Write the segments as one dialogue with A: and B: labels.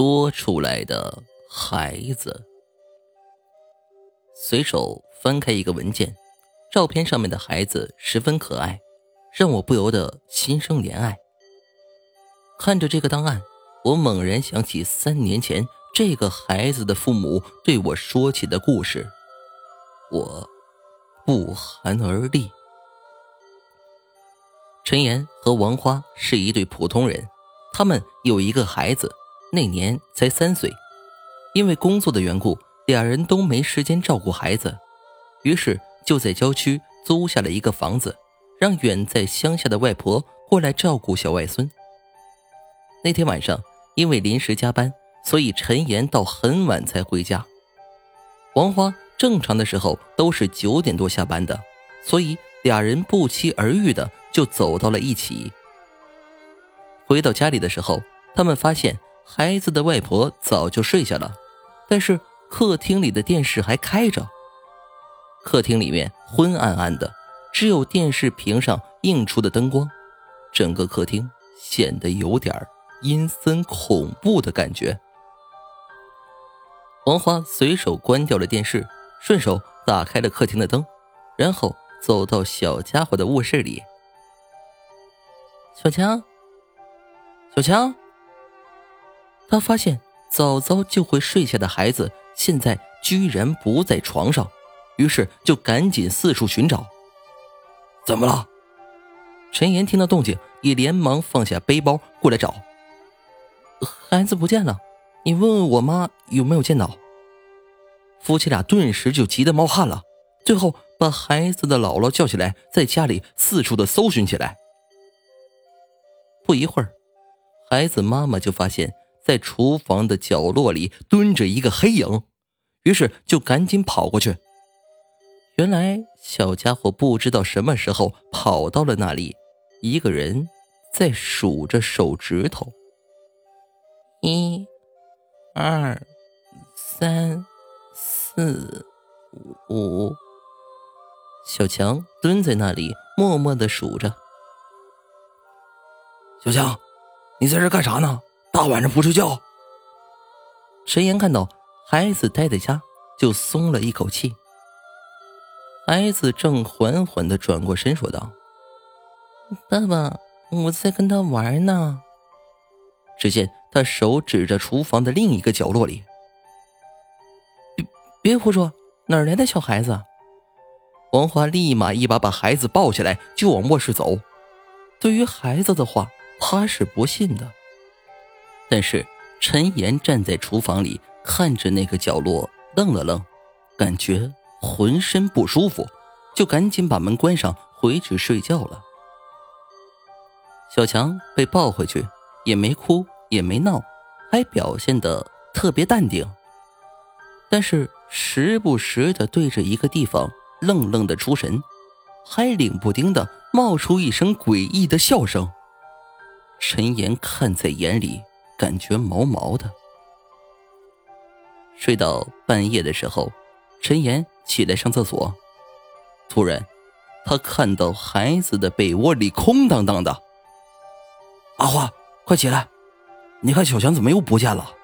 A: 多出来的孩子。随手翻开一个文件，照片上面的孩子十分可爱，让我不由得心生怜爱。看着这个档案，我猛然想起三年前这个孩子的父母对我说起的故事，我不寒而栗。陈岩和王花是一对普通人，他们有一个孩子，那年才三岁。因为工作的缘故，俩人都没时间照顾孩子，于是就在郊区租下了一个房子，让远在乡下的外婆过来照顾小外孙。那天晚上，因为临时加班，所以陈岩到很晚才回家。王花正常的时候都是九点多下班的，所以俩人不期而遇的。就走到了一起。回到家里的时候，他们发现孩子的外婆早就睡下了，但是客厅里的电视还开着。客厅里面昏暗暗的，只有电视屏上映出的灯光，整个客厅显得有点阴森恐怖的感觉。王花随手关掉了电视，顺手打开了客厅的灯，然后走到小家伙的卧室里。小强，小强，他发现早早就会睡下的孩子现在居然不在床上，于是就赶紧四处寻找。
B: 怎么了？
A: 陈岩听到动静，也连忙放下背包过来找。孩子不见了，你问问我妈有没有见到。夫妻俩顿时就急得冒汗了，最后把孩子的姥姥叫起来，在家里四处的搜寻起来。不一会儿，孩子妈妈就发现，在厨房的角落里蹲着一个黑影，于是就赶紧跑过去。原来小家伙不知道什么时候跑到了那里，一个人在数着手指头：一、二、三、四、五。小强蹲在那里，默默的数着。
B: 小强，你在这干啥呢？大晚上不睡觉。
A: 陈岩看到孩子待在家，就松了一口气。孩子正缓缓的转过身，说道：“爸爸，我在跟他玩呢。”只见他手指着厨房的另一个角落里。别别胡说，哪来的小孩子？王华立马一把把孩子抱起来，就往卧室走。对于孩子的话。他是不信的，但是陈岩站在厨房里看着那个角落，愣了愣，感觉浑身不舒服，就赶紧把门关上，回去睡觉了。小强被抱回去，也没哭也没闹，还表现的特别淡定，但是时不时的对着一个地方愣愣的出神，还冷不丁的冒出一声诡异的笑声。陈岩看在眼里，感觉毛毛的。睡到半夜的时候，陈岩起来上厕所，突然，他看到孩子的被窝里空荡荡的。
B: 阿花，快起来！你看小强怎么又不见了？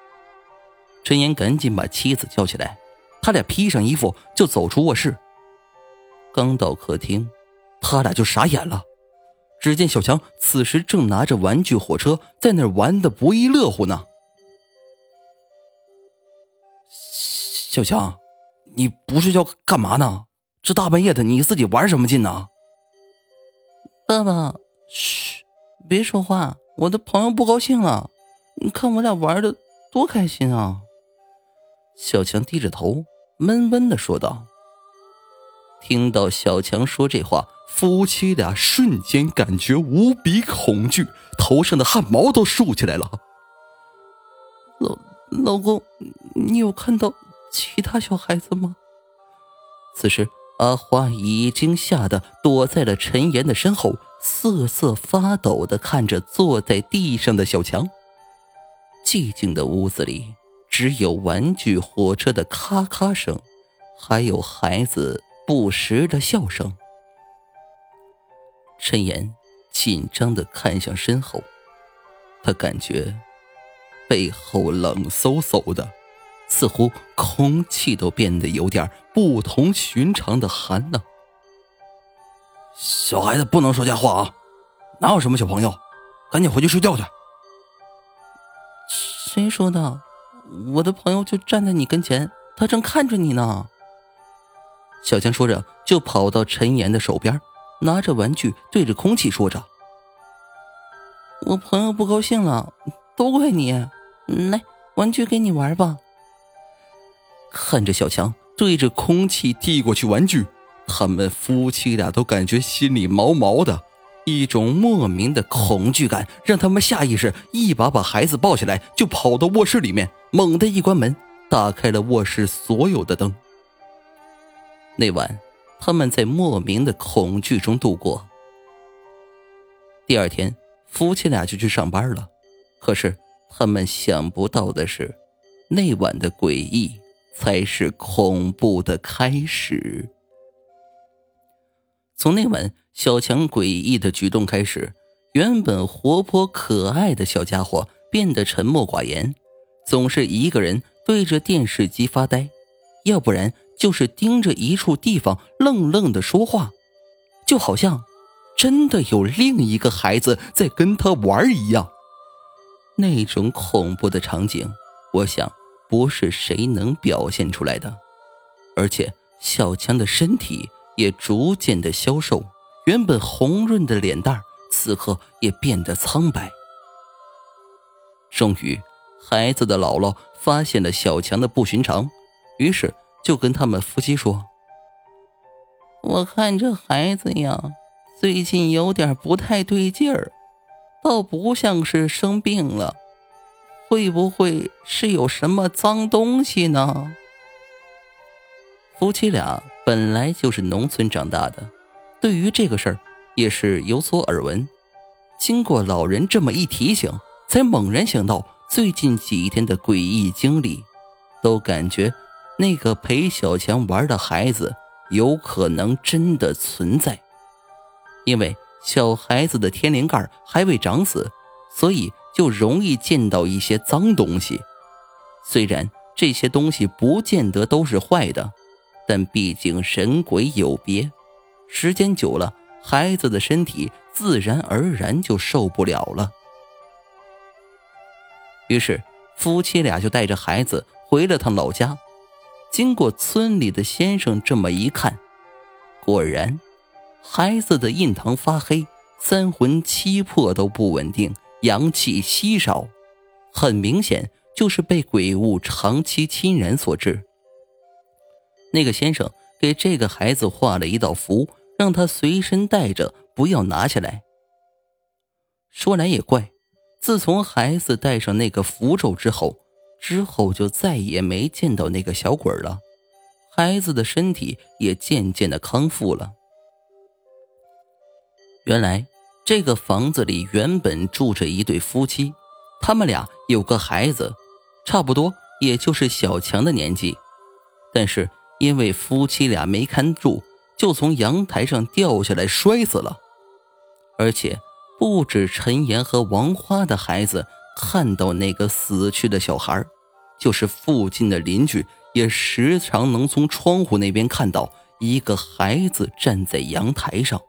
A: 陈岩赶紧把妻子叫起来，他俩披上衣服就走出卧室。刚到客厅，他俩就傻眼了。只见小强此时正拿着玩具火车在那玩的不亦乐乎呢。
B: 小强，你不睡觉干嘛呢？这大半夜的，你自己玩什么劲呢？
A: 爸爸，嘘，别说话，我的朋友不高兴了。你看我俩玩的多开心啊！小强低着头，闷闷的说道。听到小强说这话。夫妻俩瞬间感觉无比恐惧，头上的汗毛都竖起来了。老老公，你有看到其他小孩子吗？此时，阿花已经吓得躲在了陈岩的身后，瑟瑟发抖的看着坐在地上的小强。寂静的屋子里，只有玩具火车的咔咔声，还有孩子不时的笑声。陈岩紧张的看向身后，他感觉
B: 背后冷飕飕的，似乎空气都变得有点不同寻常的寒冷。小孩子不能说瞎话啊！哪有什么小朋友？赶紧回去睡觉去。
A: 谁说的？我的朋友就站在你跟前，他正看着你呢。小强说着，就跑到陈岩的手边，拿着玩具对着空气说着：“我朋友不高兴了，都怪你。来，玩具给你玩吧。”
B: 看着小强对着空气递过去玩具。他们夫妻俩都感觉心里毛毛的，一种莫名的恐惧感让他们下意识一把把孩子抱起来，就跑到卧室里面，猛地一关门，打开了卧室所有的灯。那晚，他们在莫名的恐惧中度过。第二天，夫妻俩就去上班了，可是他们想不到的是，那晚的诡异才是恐怖的开始。从那晚小强诡异的举动开始，原本活泼可爱的小家伙变得沉默寡言，总是一个人对着电视机发呆，要不然就是盯着一处地方愣愣的说话，就好像真的有另一个孩子在跟他玩一样。那种恐怖的场景，我想不是谁能表现出来的，而且小强的身体。也逐渐的消瘦，原本红润的脸蛋此刻也变得苍白。终于，孩子的姥姥发现了小强的不寻常，于是就跟他们夫妻说：“
A: 我看这孩子呀，最近有点不太对劲儿，倒不像是生病了，会不会是有什么脏东西呢？”
B: 夫妻俩本来就是农村长大的，对于这个事儿也是有所耳闻。经过老人这么一提醒，才猛然想到最近几天的诡异经历，都感觉那个陪小强玩的孩子有可能真的存在。因为小孩子的天灵盖还未长死，所以就容易见到一些脏东西。虽然这些东西不见得都是坏的。但毕竟神鬼有别，时间久了，孩子的身体自然而然就受不了了。于是夫妻俩就带着孩子回了趟老家。经过村里的先生这么一看，果然，孩子的印堂发黑，三魂七魄都不稳定，阳气稀少，很明显就是被鬼物长期侵染所致。那个先生给这个孩子画了一道符，让他随身带着，不要拿下来。说来也怪，自从孩子带上那个符咒之后，之后就再也没见到那个小鬼了。孩子的身体也渐渐的康复了。原来这个房子里原本住着一对夫妻，他们俩有个孩子，差不多也就是小强的年纪，但是。因为夫妻俩没看住，就从阳台上掉下来摔死了。而且不止陈岩和王花的孩子看到那个死去的小孩，就是附近的邻居也时常能从窗户那边看到一个孩子站在阳台上。